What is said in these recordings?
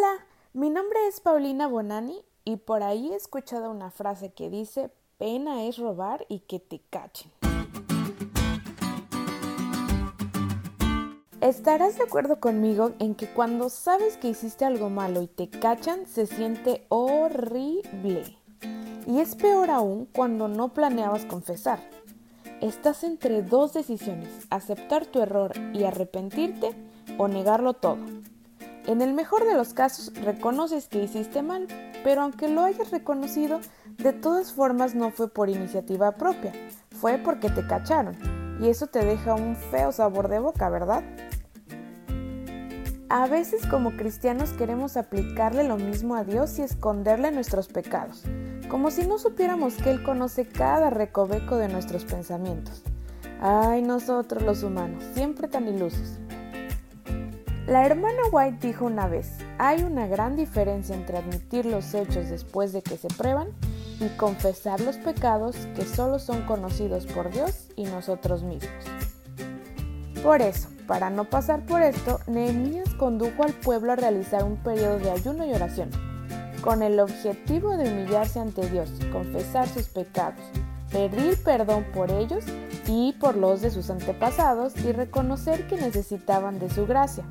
Hola, mi nombre es Paulina Bonani y por ahí he escuchado una frase que dice pena es robar y que te cachen. Estarás de acuerdo conmigo en que cuando sabes que hiciste algo malo y te cachan se siente horrible. Y es peor aún cuando no planeabas confesar. Estás entre dos decisiones, aceptar tu error y arrepentirte o negarlo todo. En el mejor de los casos reconoces que hiciste mal, pero aunque lo hayas reconocido, de todas formas no fue por iniciativa propia, fue porque te cacharon, y eso te deja un feo sabor de boca, ¿verdad? A veces como cristianos queremos aplicarle lo mismo a Dios y esconderle nuestros pecados, como si no supiéramos que Él conoce cada recoveco de nuestros pensamientos. Ay, nosotros los humanos, siempre tan ilusos. La hermana White dijo una vez, hay una gran diferencia entre admitir los hechos después de que se prueban y confesar los pecados que solo son conocidos por Dios y nosotros mismos. Por eso, para no pasar por esto, Nehemías condujo al pueblo a realizar un periodo de ayuno y oración, con el objetivo de humillarse ante Dios, confesar sus pecados, pedir perdón por ellos y por los de sus antepasados y reconocer que necesitaban de su gracia.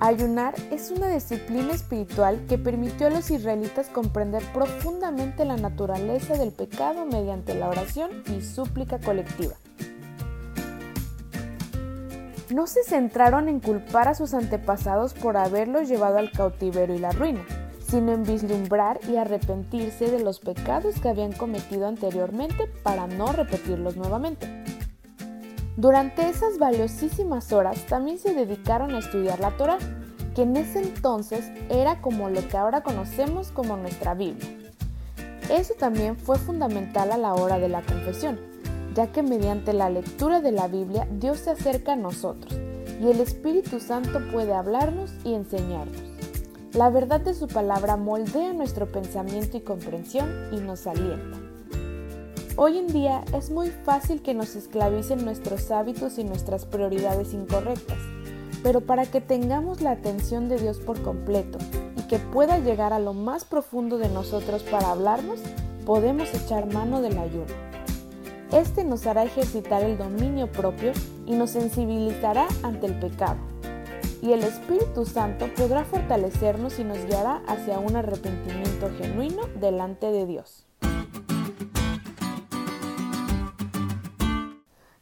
Ayunar es una disciplina espiritual que permitió a los israelitas comprender profundamente la naturaleza del pecado mediante la oración y súplica colectiva. No se centraron en culpar a sus antepasados por haberlos llevado al cautiverio y la ruina, sino en vislumbrar y arrepentirse de los pecados que habían cometido anteriormente para no repetirlos nuevamente. Durante esas valiosísimas horas también se dedicaron a estudiar la Torah, que en ese entonces era como lo que ahora conocemos como nuestra Biblia. Eso también fue fundamental a la hora de la confesión, ya que mediante la lectura de la Biblia Dios se acerca a nosotros y el Espíritu Santo puede hablarnos y enseñarnos. La verdad de su palabra moldea nuestro pensamiento y comprensión y nos alienta. Hoy en día es muy fácil que nos esclavicen nuestros hábitos y nuestras prioridades incorrectas, pero para que tengamos la atención de Dios por completo y que pueda llegar a lo más profundo de nosotros para hablarnos, podemos echar mano del ayuno. Este nos hará ejercitar el dominio propio y nos sensibilizará ante el pecado. Y el Espíritu Santo podrá fortalecernos y nos guiará hacia un arrepentimiento genuino delante de Dios.